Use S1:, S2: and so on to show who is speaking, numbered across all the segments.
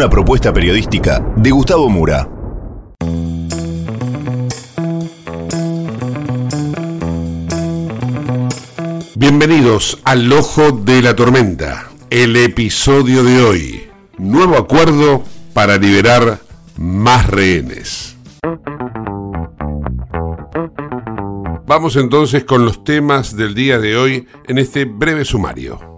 S1: Una propuesta periodística de Gustavo Mura.
S2: Bienvenidos al Ojo de la Tormenta, el episodio de hoy. Nuevo acuerdo para liberar más rehenes. Vamos entonces con los temas del día de hoy en este breve sumario.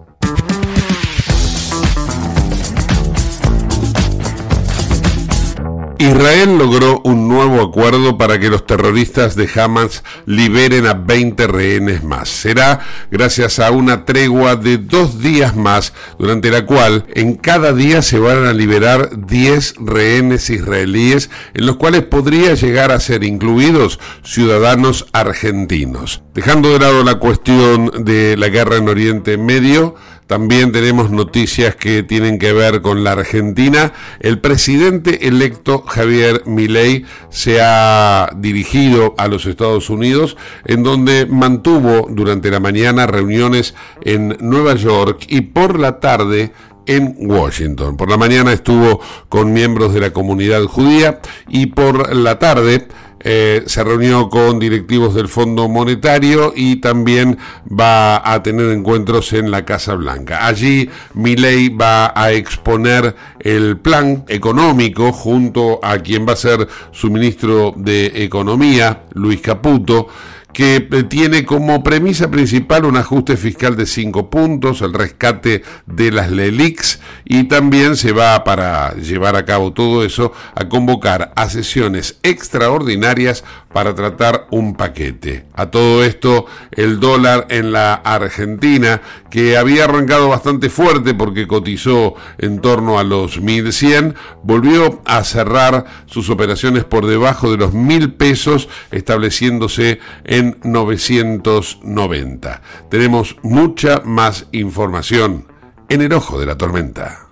S2: Israel logró un nuevo acuerdo para que los terroristas de Hamas liberen a 20 rehenes más. Será gracias a una tregua de dos días más, durante la cual en cada día se van a liberar 10 rehenes israelíes, en los cuales podría llegar a ser incluidos ciudadanos argentinos. Dejando de lado la cuestión de la guerra en Oriente Medio, también tenemos noticias que tienen que ver con la Argentina. El presidente electo Javier Milei se ha dirigido a los Estados Unidos, en donde mantuvo durante la mañana reuniones en Nueva York y por la tarde en Washington. Por la mañana estuvo con miembros de la comunidad judía y por la tarde eh, se reunió con directivos del Fondo Monetario y también va a tener encuentros en la Casa Blanca. Allí Milei va a exponer el plan económico junto a quien va a ser su ministro de Economía, Luis Caputo que eh, tiene como premisa principal un ajuste fiscal de 5 puntos, el rescate de las LELIX y también se va para llevar a cabo todo eso a convocar a sesiones extraordinarias para tratar un paquete. A todo esto, el dólar en la Argentina, que había arrancado bastante fuerte porque cotizó en torno a los 1100, volvió a cerrar sus operaciones por debajo de los 1000 pesos, estableciéndose en 990. Tenemos mucha más información en el ojo de la tormenta.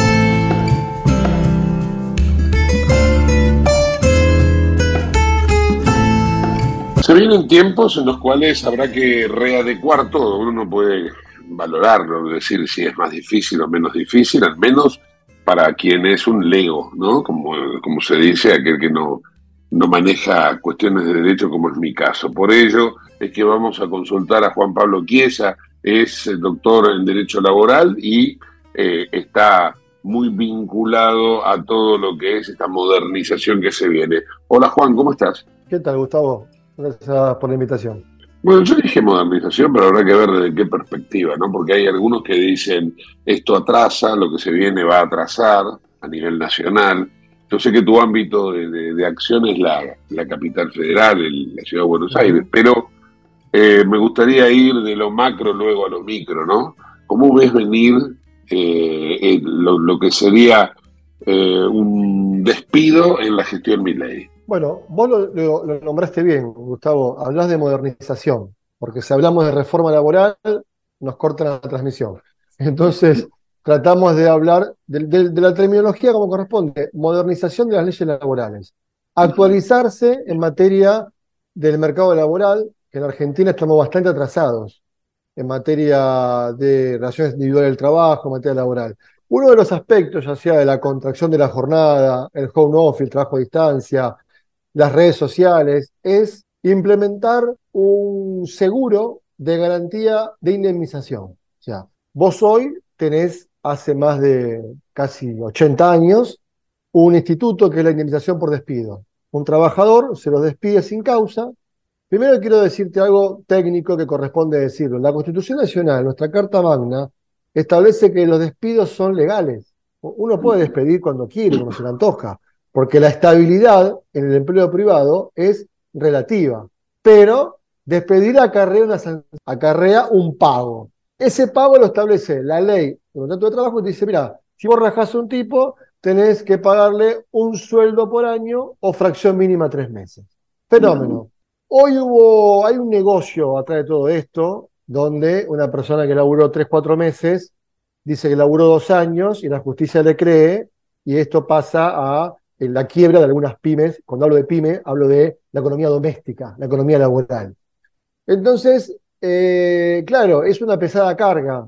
S2: Se vienen tiempos en los cuales habrá que readecuar todo. Uno no puede valorarlo, decir si es más difícil o menos difícil, al menos para quien es un lego, ¿no? Como, como se dice, aquel que no, no maneja cuestiones de derecho, como es mi caso. Por ello es que vamos a consultar a Juan Pablo Chiesa, es doctor en Derecho Laboral y eh, está muy vinculado a todo lo que es esta modernización que se viene. Hola Juan, ¿cómo estás?
S3: ¿Qué tal, Gustavo? Gracias por la invitación.
S2: Bueno, yo dije modernización, pero habrá que ver desde qué perspectiva, ¿no? Porque hay algunos que dicen esto atrasa, lo que se viene va a atrasar a nivel nacional. Yo sé que tu ámbito de, acción es la, capital federal, la ciudad de Buenos Aires, pero eh, me gustaría ir de lo macro luego a lo micro, ¿no? ¿Cómo ves venir eh, lo, que sería eh, un despido en la gestión Milley?
S3: Bueno, vos lo, nombraste bien, Gustavo. Hablas de modernización, porque si hablamos de reforma laboral, nos cortan la transmisión. Entonces, tratamos de hablar de, la terminología como corresponde, modernización de las leyes laborales. Actualizarse en materia del mercado laboral, que en Argentina estamos bastante atrasados en materia de relaciones individuales del trabajo, en materia laboral. Uno de los aspectos, ya sea de la contracción de la jornada, el home office, el trabajo a distancia, las redes sociales, es implementar un seguro de garantía de indemnización. O sea, vos hoy tenés hace más de casi 80 años un instituto que es la indemnización por despido. Un trabajador se lo despide sin causa. Primero quiero decirte algo técnico que corresponde decirlo. La Constitución Nacional, nuestra Carta Magna, establece que los despidos son legales. Uno puede despedir cuando quiere, cuando se le antoja porque la estabilidad en el empleo privado es relativa, pero despedir acarrea, una, acarrea un pago. Ese pago lo establece la ley de contrato de trabajo y te dice, mira, si vos rajás a un tipo, tenés que pagarle un sueldo por año o fracción mínima tres meses. Fenómeno. Hoy hubo, hay un negocio atrás de todo esto, donde una persona que laburó tres, cuatro meses, dice que laburó dos años y la justicia le cree, y esto pasa a en la quiebra de algunas pymes. Cuando hablo de pyme, hablo de la economía doméstica, la economía laboral. Entonces, eh, claro, es una pesada carga.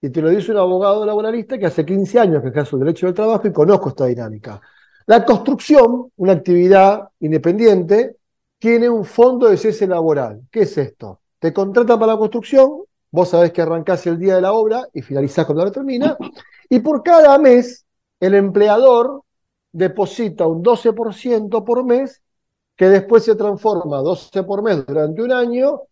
S3: Y te lo dice un abogado laboralista que hace 15 años que ejerce el derecho del trabajo y conozco esta dinámica. La construcción, una actividad independiente, tiene un fondo de cese laboral. ¿Qué es esto? Te contratan para la construcción, vos sabés que arrancás el día de la obra y finalizás cuando la termina, y por cada mes el empleador deposita un 12% por mes, que después se transforma 12 por mes durante un año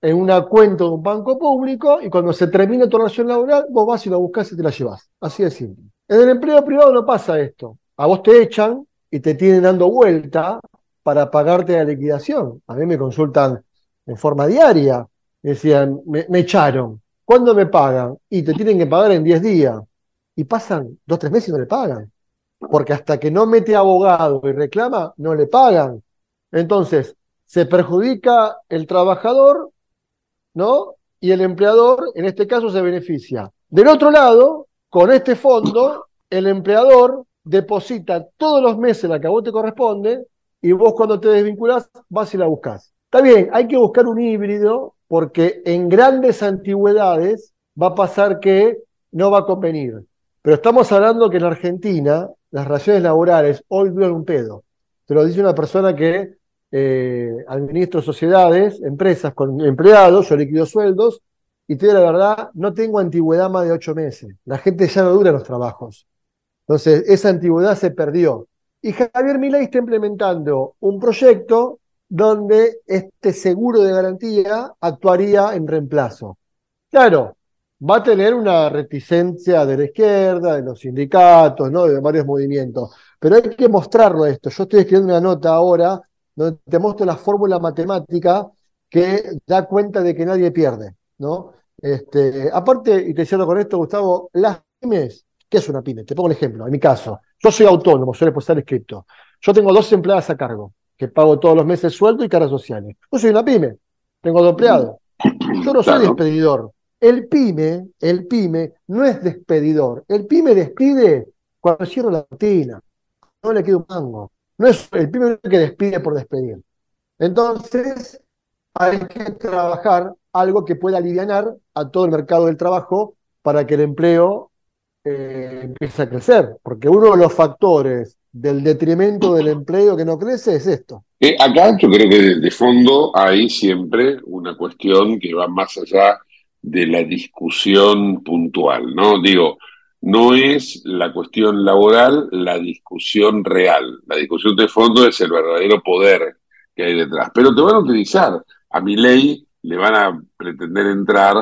S3: en una cuenta de un banco público y cuando se termina tu relación laboral, vos vas y la buscas y te la llevas. Así de simple. En el empleo privado no pasa esto. A vos te echan y te tienen dando vuelta para pagarte la liquidación. A mí me consultan en forma diaria. Decían, me, me echaron. ¿Cuándo me pagan? Y te tienen que pagar en 10 días. Y pasan dos, tres meses y no le pagan porque hasta que no mete abogado y reclama, no le pagan. Entonces, se perjudica el trabajador, ¿no? Y el empleador, en este caso, se beneficia. Del otro lado, con este fondo, el empleador deposita todos los meses la que a vos te corresponde y vos cuando te desvinculás vas y la buscas. Está bien, hay que buscar un híbrido porque en grandes antigüedades va a pasar que no va a convenir. Pero estamos hablando que en Argentina las relaciones laborales hoy duran un pedo. Te lo dice una persona que eh, administro sociedades, empresas con empleados, yo liquido sueldos, y te digo la verdad, no tengo antigüedad más de ocho meses. La gente ya no dura los trabajos. Entonces, esa antigüedad se perdió. Y Javier Milei está implementando un proyecto donde este seguro de garantía actuaría en reemplazo. Claro, va a tener una reticencia de la izquierda, de los sindicatos, ¿no? de varios movimientos. Pero hay que mostrarlo esto. Yo estoy escribiendo una nota ahora donde te muestro la fórmula matemática que da cuenta de que nadie pierde. ¿no? Este, aparte, y te cierro con esto, Gustavo, las pymes, ¿qué es una pyme? Te pongo un ejemplo, en mi caso. Yo soy autónomo, suele estar escrito. Yo tengo dos empleadas a cargo, que pago todos los meses sueldo y caras sociales. Yo soy una pyme, tengo dos empleados. Yo no soy despedidor, el pyme, el pyme no es despedidor. El pyme despide cuando cierra la cortina. No le queda un mango. No es el pyme que despide por despedir. Entonces, hay que trabajar algo que pueda aliviar a todo el mercado del trabajo para que el empleo eh, empiece a crecer. Porque uno de los factores del detrimento del empleo que no crece es esto.
S2: Eh, acá yo creo que de fondo hay siempre una cuestión que va más allá de la discusión puntual, ¿no? Digo, no es la cuestión laboral la discusión real. La discusión de fondo es el verdadero poder que hay detrás. Pero te van a utilizar a mi ley
S4: le van a pretender entrar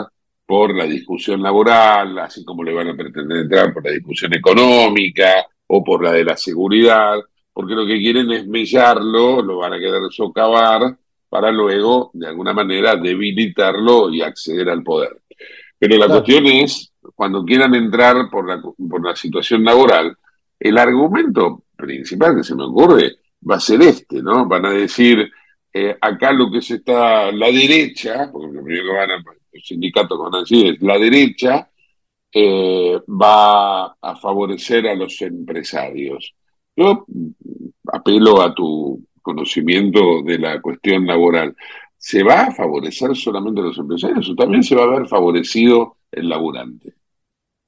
S4: por la discusión laboral, así como le van a pretender entrar por la discusión económica o por la de la seguridad, porque lo que quieren es mellarlo, lo van a querer socavar para luego, de alguna manera, debilitarlo y acceder al poder. Pero la cuestión es, cuando quieran entrar por la, por la situación laboral, el argumento principal que se me ocurre va a ser este, ¿no? Van a decir, eh, acá lo que se está, la derecha, porque lo primero que van a, los sindicatos van a decir es, la derecha eh, va a favorecer a los empresarios. Yo apelo a tu conocimiento de la cuestión laboral. ¿Se va a favorecer solamente a los empresarios o también se va a ver favorecido el laburante?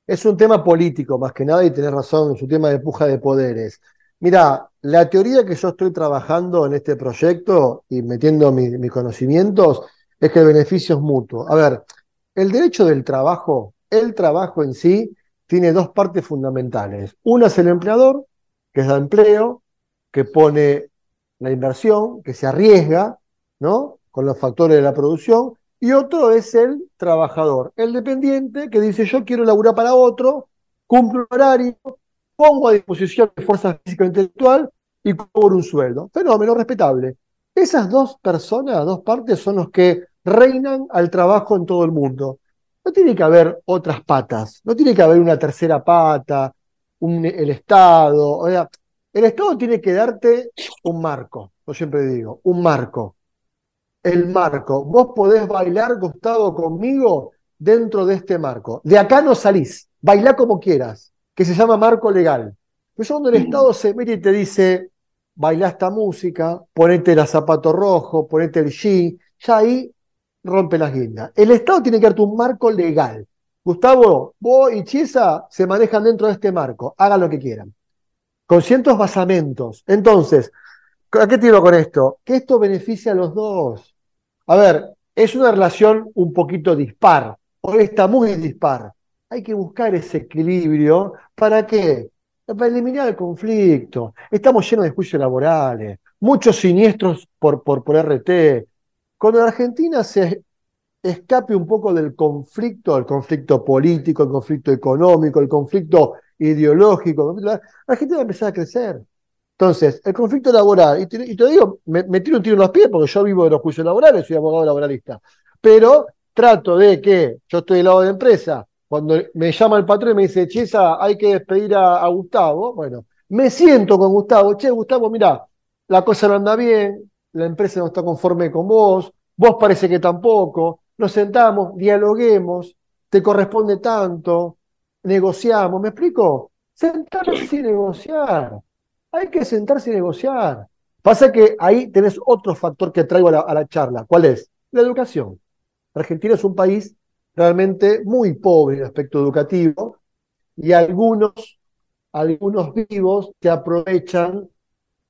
S3: Es un tema político más que nada y tenés razón, es un tema de puja de poderes. Mira, la teoría que yo estoy trabajando en este proyecto y metiendo mis conocimientos es que el beneficio es mutuo. A ver, el derecho del trabajo, el trabajo en sí, tiene dos partes fundamentales. Una es el empleador, que da empleo, que pone la inversión, que se arriesga, ¿no? Con los factores de la producción. Y otro es el trabajador, el dependiente, que dice yo quiero laburar para otro, cumplo horario, pongo a disposición de fuerza física e intelectual y cobro un sueldo. Fenómeno respetable. Esas dos personas, dos partes, son los que reinan al trabajo en todo el mundo. No tiene que haber otras patas, no tiene que haber una tercera pata, el Estado. O sea, el Estado tiene que darte un marco, yo siempre digo, un marco. El marco. Vos podés bailar, Gustavo, conmigo dentro de este marco. De acá no salís, bailá como quieras que se llama marco legal. Pero cuando el Estado se mete y te dice, baila esta música, ponete el zapato rojo, ponete el jean, ya ahí rompe las guindas. El Estado tiene que darte un marco legal. Gustavo, vos y Chiesa se manejan dentro de este marco, hagan lo que quieran. Con cientos basamentos. Entonces, ¿a qué tiro con esto? Que esto beneficia a los dos. A ver, es una relación un poquito dispar, hoy está muy dispar hay que buscar ese equilibrio. ¿Para qué? Para eliminar el conflicto. Estamos llenos de juicios laborales, muchos siniestros por, por, por RT. Cuando la Argentina se escape un poco del conflicto, el conflicto político, el conflicto económico, el conflicto ideológico, la Argentina va a empezar a crecer. Entonces, el conflicto laboral, y te, digo, me, me, tiro un tiro en los pies porque yo vivo de los juicios laborales, soy abogado laboralista, pero trato de que yo estoy del lado de la empresa, cuando me llama el patrón y me dice, Chesa, hay que despedir a, Gustavo, bueno, me siento con Gustavo, che, Gustavo, mira, la cosa no anda bien, la empresa no está conforme con vos, vos parece que tampoco, nos sentamos, dialoguemos, te corresponde tanto, negociamos, ¿me explico? Sentarse y negociar, hay que sentarse y negociar. Pasa que ahí tenés otro factor que traigo a la, a la charla, ¿cuál es? La educación. Argentina es un país realmente muy pobre en aspecto educativo y algunos, algunos vivos que aprovechan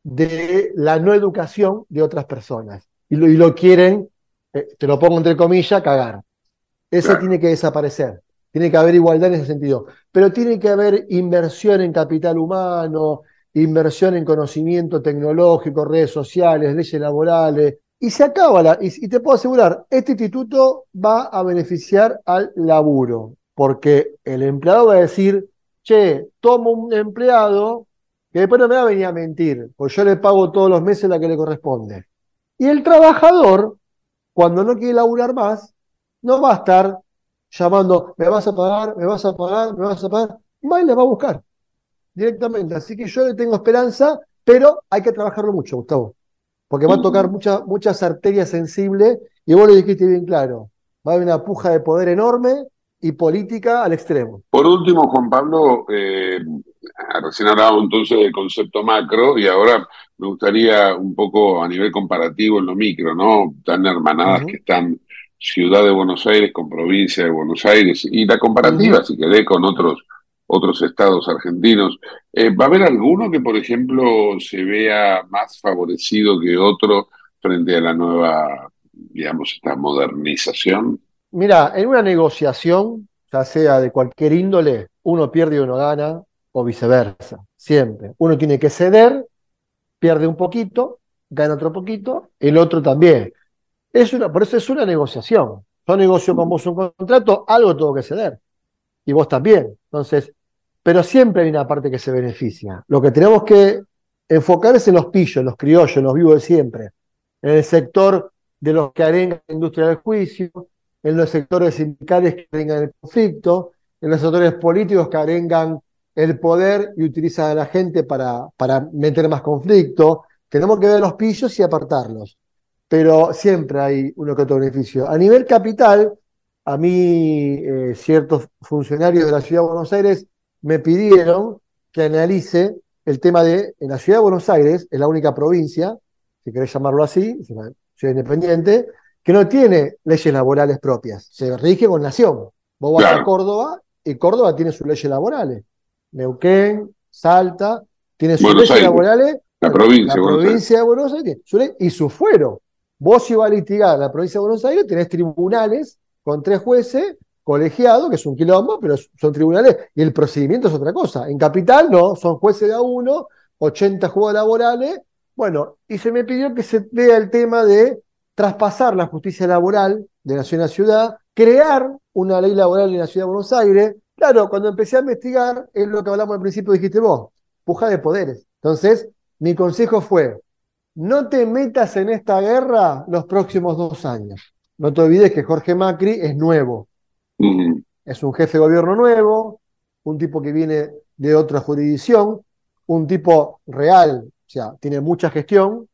S3: de la no educación de otras personas y lo, y lo quieren, eh, te lo pongo entre comillas, cagar. Eso tiene que desaparecer. Tiene que haber igualdad en ese sentido. Pero tiene que haber inversión en capital humano, inversión en conocimiento tecnológico, redes sociales, leyes laborales, y se acaba la. Y, te puedo asegurar, este instituto va a beneficiar al laburo, porque el empleado va a decir, che, tomo un empleado que después no me va a venir a mentir, pues yo le pago todos los meses la que le corresponde. Y el trabajador, cuando no quiere laburar más, no va a estar llamando, me vas a pagar, me vas a pagar, me vas a pagar, más le va a buscar directamente. Así que yo le tengo esperanza, pero hay que trabajarlo mucho, Gustavo porque va a tocar muchas muchas arterias sensibles y vos lo dijiste bien claro, va a haber una puja de poder enorme y política al extremo.
S4: Por último, Juan Pablo, eh, recién hablábamos entonces del concepto macro y ahora me gustaría un poco a nivel comparativo en lo micro, ¿no? Tan hermanadas que están Ciudad de Buenos Aires con provincia de Buenos Aires y la comparativa, si querés, con otros otros estados argentinos. Eh, ¿Va a haber alguno que, por ejemplo, se vea más favorecido que otro frente a la nueva, digamos, esta modernización?
S3: Mira, en una negociación, ya sea de cualquier índole, uno pierde y uno gana, o viceversa, siempre. Uno tiene que ceder, pierde un poquito, gana otro poquito, el otro también. Es una, por eso es una negociación. Yo negocio con vos un contrato, algo tengo que ceder. Y vos también. Entonces, pero siempre hay una parte que se beneficia. Lo que tenemos que enfocar es en los pillos, en los criollos, los vivos de siempre. En el sector de los que arengan la industria del juicio, en los sectores sindicales que arengan el conflicto, en los sectores políticos que arengan el poder y utilizan a la gente para, para meter más conflicto. Tenemos que ver los pillos y apartarlos. Pero siempre hay uno que otro beneficio. A nivel capital, a mí eh, ciertos funcionarios de la Ciudad de Buenos Aires me pidieron que analice el tema de, en la Ciudad de Buenos Aires, es la única provincia, si querés llamarlo así, es una ciudad independiente, que no tiene leyes laborales propias, se rige con nación. Vos vas a Córdoba y Córdoba tiene sus leyes laborales. Neuquén, Salta, tiene sus leyes laborales.
S2: La provincia,
S3: la provincia de Buenos Aires y su fuero. Vos si vas a litigar la provincia de Buenos Aires, tenés tribunales con tres jueces colegiados, que es un quilombo, pero son tribunales, y el procedimiento es otra cosa. En Capital no, son jueces de a uno, 80 juegos laborales. Bueno, y se me pidió que se vea el tema de traspasar la justicia laboral de nación a ciudad, crear una ley laboral en la ciudad de Buenos Aires. Claro, cuando empecé a investigar, es lo que hablamos al principio, dijiste vos, puja de poderes. Entonces, mi consejo fue, no te metas en esta guerra los próximos dos años. No te olvides que Jorge Macri es nuevo. Es un jefe de gobierno nuevo, un tipo que viene de otra jurisdicción, un tipo real, o sea, tiene mucha gestión,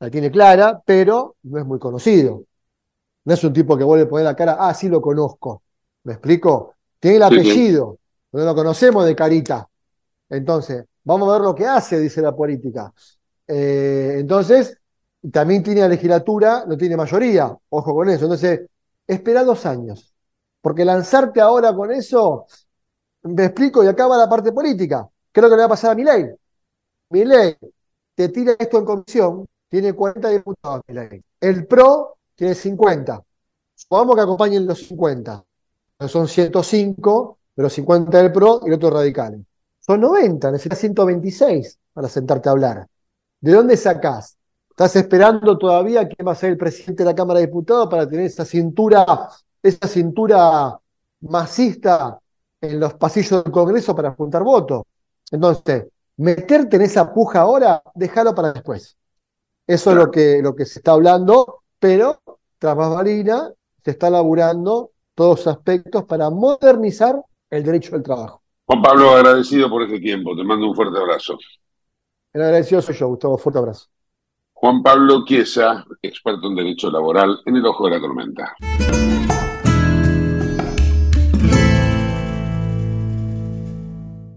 S3: la tiene clara, pero no es muy conocido. No es un tipo que vuelve a poner la cara, ah, sí lo conozco. ¿Me explico? Tiene el apellido, no lo conocemos de carita. Entonces, vamos a ver lo que hace, dice la política. Eh, entonces, también tiene la legislatura, no tiene mayoría, ojo con eso. Entonces, espera dos años, porque lanzarte ahora con eso, me explico, y acaba la parte política. ¿Qué es lo que le va a pasar a mi ley? Mi ley te tira esto en comisión, tiene 40 diputados mi ley. El PRO tiene 50. Supongamos que acompañen los 50. Son 105, pero 50 del PRO y el otro radicales. Son 90, necesitas 126 para sentarte a hablar. ¿De dónde sacás? ¿Estás esperando todavía que va a ser el presidente de la Cámara de Diputados para tener esa cintura, esa cintura masista en los pasillos del Congreso para juntar votos? Entonces, meterte en esa puja ahora, déjalo para después. Eso es lo que, lo que se está hablando, pero tras Marina se está laburando todos aspectos para modernizar el derecho al trabajo.
S2: Juan Pablo, agradecido por este tiempo. Te mando un fuerte abrazo.
S3: El agradecido soy yo, Gustavo. Fuerte abrazo.
S2: Juan Pablo Chiesa, experto en derecho laboral en el ojo de la tormenta.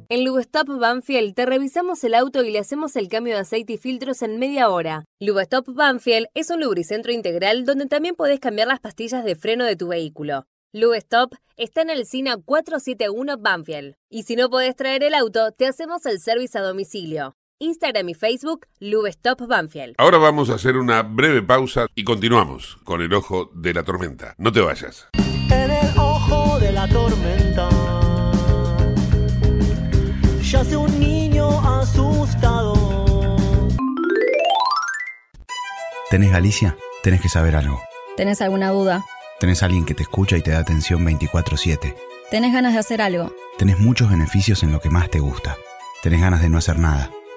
S5: En Lubestop Banfield te revisamos el auto y le hacemos el cambio de aceite y filtros en media hora. Lubestop Banfield es un lubricentro integral donde también podés cambiar las pastillas de freno de tu vehículo. Lubestop está en el SINA 471 Banfield. Y si no podés traer el auto, te hacemos el servicio a domicilio. Instagram y Facebook, Lubestop Banfield.
S2: Ahora vamos a hacer una breve pausa y continuamos con el ojo de la tormenta. No te vayas.
S6: En el ojo de la tormenta yace un niño asustado.
S7: ¿Tenés Galicia? Tenés que saber algo.
S8: ¿Tenés alguna duda?
S7: Tenés alguien que te escucha y te da atención 24/7.
S8: ¿Tenés ganas de hacer algo?
S7: Tenés muchos beneficios en lo que más te gusta. Tenés ganas de no hacer nada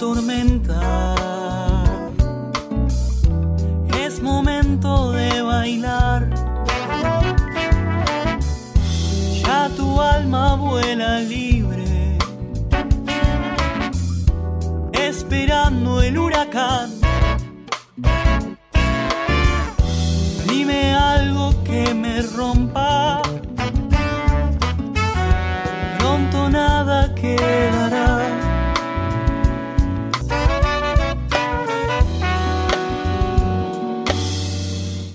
S6: tormenta. Es momento de bailar. Ya tu alma vuela libre, esperando el huracán.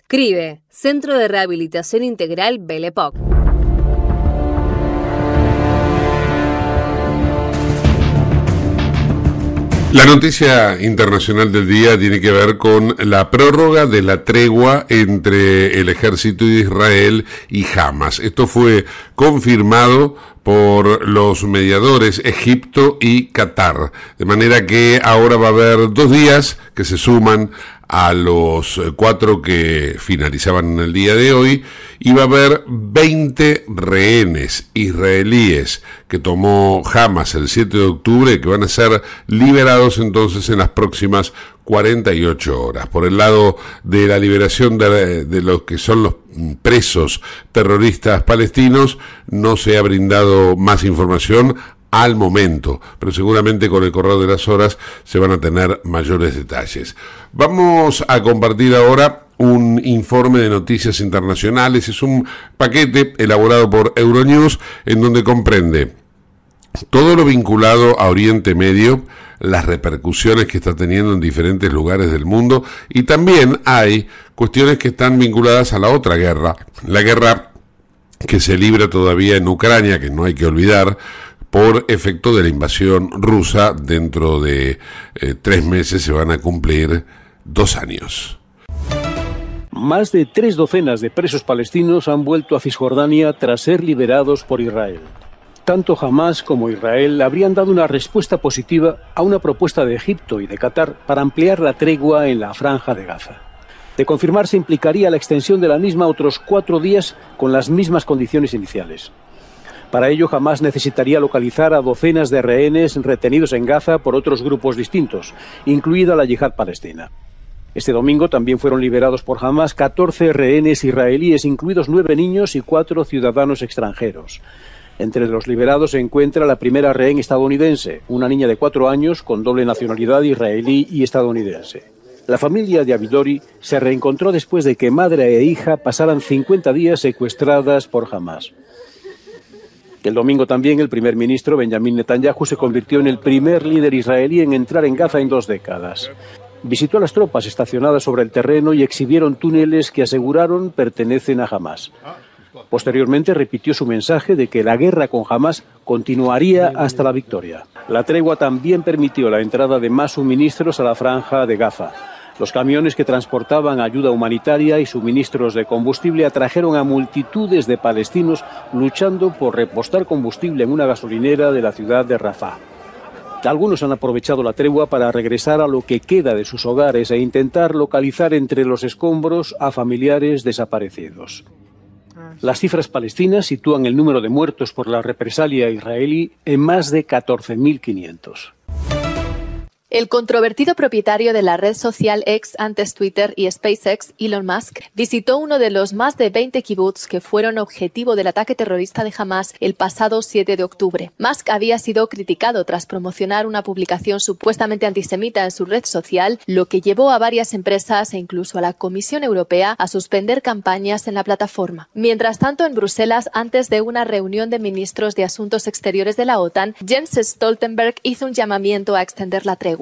S5: 4767-6296. CRIBE, Centro de Rehabilitación Integral Belepoc.
S2: La noticia internacional del día tiene que ver con la prórroga de la tregua entre el ejército de Israel y Hamas. Esto fue confirmado por los mediadores Egipto y Qatar. De manera que ahora va a haber dos días que se suman a los eh, cuatro que finalizaban el día de hoy, iba a haber 20 rehenes israelíes que tomó Hamas el 7 de octubre que van a ser liberados entonces en las próximas 48 horas. Por el lado de la liberación de, de los que son los presos terroristas palestinos, no se ha brindado más información al momento, pero seguramente con el correo de las horas se van a tener mayores detalles. Vamos a compartir ahora un informe de noticias internacionales, es un paquete elaborado por Euronews en donde comprende todo lo vinculado a Oriente Medio, las repercusiones que está teniendo en diferentes lugares del mundo y también hay cuestiones que están vinculadas a la otra guerra, la guerra que se libra todavía en Ucrania, que no hay que olvidar, por efecto de la invasión rusa. Dentro de eh, tres meses se van a cumplir dos años.
S9: Más de tres docenas de presos palestinos han vuelto a Cisjordania tras ser liberados por Israel. Tanto Hamas como Israel habrían dado una respuesta positiva a una propuesta de Egipto y de Qatar para ampliar la tregua en la franja de Gaza. De confirmarse implicaría la extensión de la misma otros cuatro días con las mismas condiciones iniciales. Para ello, jamás necesitaría localizar a docenas de rehenes retenidos en Gaza por otros grupos distintos, incluida la yihad palestina. Este domingo también fueron liberados por Hamas 14 rehenes israelíes, incluidos nueve niños y cuatro ciudadanos extranjeros. Entre los liberados se encuentra la primera rehén estadounidense, una niña de cuatro años con doble nacionalidad israelí y estadounidense. La familia de Abidori se reencontró después de que madre e hija pasaran 50 días secuestradas por Hamas. El domingo también el primer ministro Benjamin Netanyahu se convirtió en el primer líder israelí en entrar en Gaza en dos décadas. Visitó a las tropas estacionadas sobre el terreno y exhibieron túneles que aseguraron pertenecen a Hamas. Posteriormente repitió su mensaje de que la guerra con Hamas continuaría hasta la victoria. La tregua también permitió la entrada de más suministros a la franja de Gaza. Los camiones que transportaban ayuda humanitaria y suministros de combustible atrajeron a multitudes de palestinos luchando por repostar combustible en una gasolinera de la ciudad de Rafah. Algunos han aprovechado la tregua para regresar a lo que queda de sus hogares e intentar localizar entre los escombros a familiares desaparecidos. Las cifras palestinas sitúan el número de muertos por la represalia israelí en más de 14.500.
S10: El controvertido propietario de la red social X antes Twitter y SpaceX, Elon Musk, visitó uno de los más de 20 kibbutz que fueron objetivo del ataque terrorista de Hamas el pasado 7 de octubre. Musk había sido criticado tras promocionar una publicación supuestamente antisemita en su red social, lo que llevó a varias empresas e incluso a la Comisión Europea a suspender campañas en la plataforma. Mientras tanto, en Bruselas, antes de una reunión de ministros de Asuntos Exteriores de la OTAN, Jens Stoltenberg hizo un llamamiento a extender la tregua.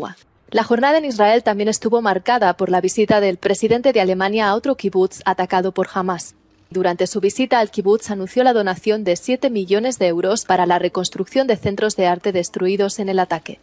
S10: La jornada en Israel también estuvo marcada por la visita del presidente de Alemania a otro kibutz atacado por Hamas. Durante su visita al kibutz anunció la donación de 7 millones de euros para la reconstrucción de centros de arte destruidos en el ataque.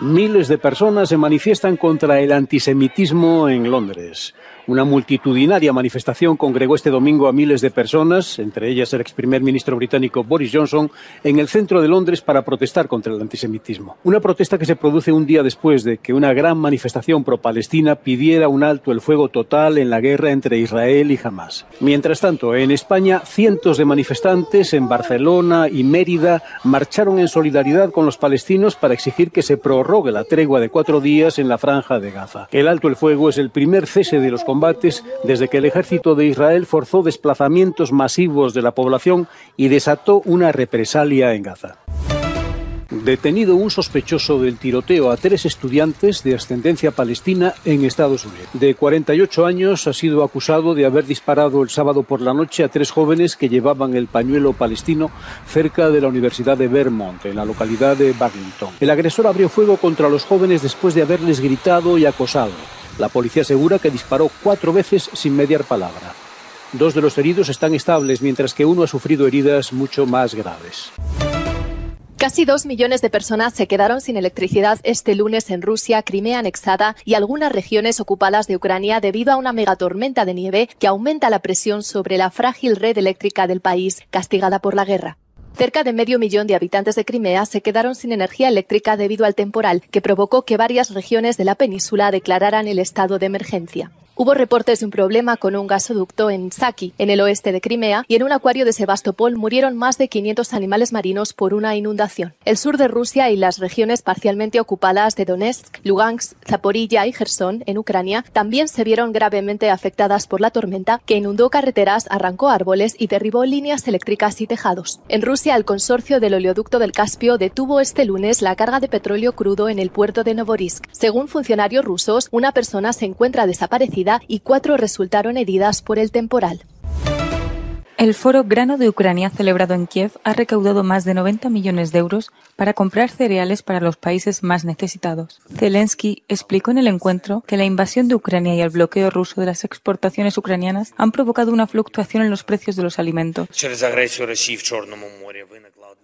S9: Miles de personas se manifiestan contra el antisemitismo en Londres. Una multitudinaria manifestación congregó este domingo a miles de personas, entre ellas el ex primer ministro británico Boris Johnson, en el centro de Londres para protestar contra el antisemitismo. Una protesta que se produce un día después de que una gran manifestación pro-palestina pidiera un alto el fuego total en la guerra entre Israel y Hamas. Mientras tanto, en España, cientos de manifestantes en Barcelona y Mérida marcharon en solidaridad con los palestinos para exigir que se prorrogue la tregua de cuatro días en la franja de Gaza. El alto el fuego es el primer cese de los combates desde que el ejército de Israel forzó desplazamientos masivos de la población y desató una represalia en Gaza. Detenido un sospechoso del tiroteo a tres estudiantes de ascendencia palestina en Estados Unidos. De 48 años ha sido acusado de haber disparado el sábado por la noche a tres jóvenes que llevaban el pañuelo palestino cerca de la Universidad de Vermont, en la localidad de Burlington. El agresor abrió fuego contra los jóvenes después de haberles gritado y acosado. La policía asegura que disparó cuatro veces sin mediar palabra. Dos de los heridos están estables, mientras que uno ha sufrido heridas mucho más graves.
S10: Casi dos millones de personas se quedaron sin electricidad este lunes en Rusia, Crimea anexada y algunas regiones ocupadas de Ucrania debido a una megatormenta de nieve que aumenta la presión sobre la frágil red eléctrica del país, castigada por la guerra. Cerca de medio millón de habitantes de Crimea se quedaron sin energía eléctrica debido al temporal, que provocó que varias regiones de la península declararan el estado de emergencia. Hubo reportes de un problema con un gasoducto en Saki, en el oeste de Crimea, y en un acuario de Sebastopol murieron más de 500 animales marinos por una inundación. El sur de Rusia y las regiones parcialmente ocupadas de Donetsk, Lugansk, Zaporilla y Gerson, en Ucrania, también se vieron gravemente afectadas por la tormenta que inundó carreteras, arrancó árboles y derribó líneas eléctricas y tejados. En Rusia, el consorcio del oleoducto del Caspio detuvo este lunes la carga de petróleo crudo en el puerto de Novorisk. Según funcionarios rusos, una persona se encuentra desaparecida y cuatro resultaron heridas por el temporal.
S11: El foro Grano de Ucrania celebrado en Kiev ha recaudado más de 90 millones de euros para comprar cereales para los países más necesitados. Zelensky explicó en el encuentro que la invasión de Ucrania y el bloqueo ruso de las exportaciones ucranianas han provocado una fluctuación en los precios de los alimentos.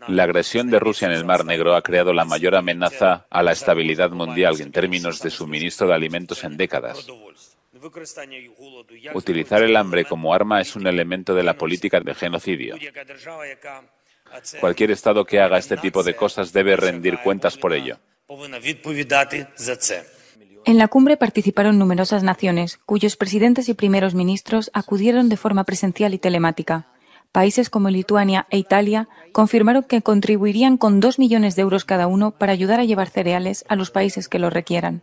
S12: La agresión de Rusia en el Mar Negro ha creado la mayor amenaza a la estabilidad mundial en términos de suministro de alimentos en décadas. Utilizar el hambre como arma es un elemento de la política de genocidio. Cualquier Estado que haga este tipo de cosas debe rendir cuentas por ello.
S11: En la cumbre participaron numerosas naciones, cuyos presidentes y primeros ministros acudieron de forma presencial y telemática. Países como Lituania e Italia confirmaron que contribuirían con dos millones de euros cada uno para ayudar a llevar cereales a los países que lo requieran.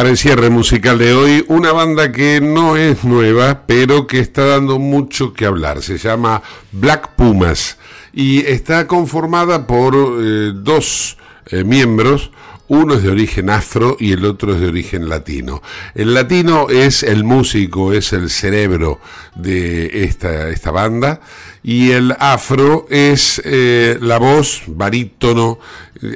S2: Para el cierre musical de hoy, una banda que no es nueva, pero que está dando mucho que hablar. Se llama Black Pumas y está conformada por eh, dos eh, miembros. Uno es de origen afro y el otro es de origen latino. El latino es el músico, es el cerebro de esta, esta banda y el afro es eh, la voz barítono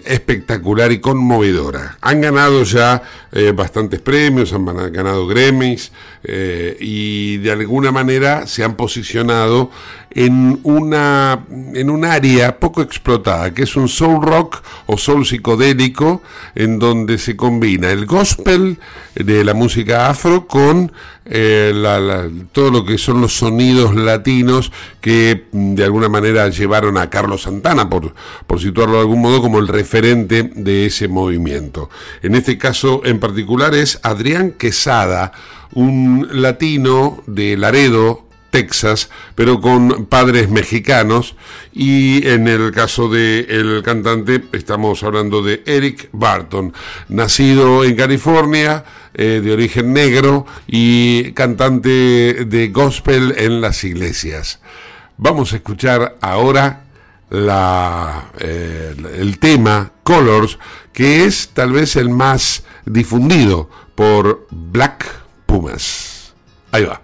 S2: espectacular y conmovedora. Han ganado ya eh, bastantes premios, han ganado Grammys eh, y de alguna manera se han posicionado en una en un área poco explotada, que es un soul rock o soul psicodélico en donde se combina el gospel de la música afro con eh, todo lo que son los sonidos latinos que mm, de alguna manera llevaron a Carlos Santana, por, por situarlo de algún modo, como el referente de ese movimiento. En este caso en particular es Adrián Quesada, un latino de Laredo, Texas, pero con padres mexicanos. Y en el caso del el cantante, estamos hablando de Eric Barton, nacido en California, eh, de origen negro y cantante de gospel en las iglesias. Vamos a escuchar ahora la, eh, el tema Colors, que es tal vez el más difundido por Black Pumas. Ahí va.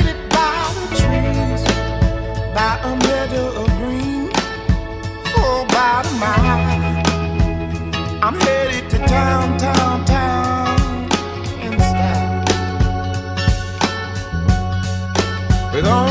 S13: by a meadow of green mile. I'm headed to town, town, town in style. With all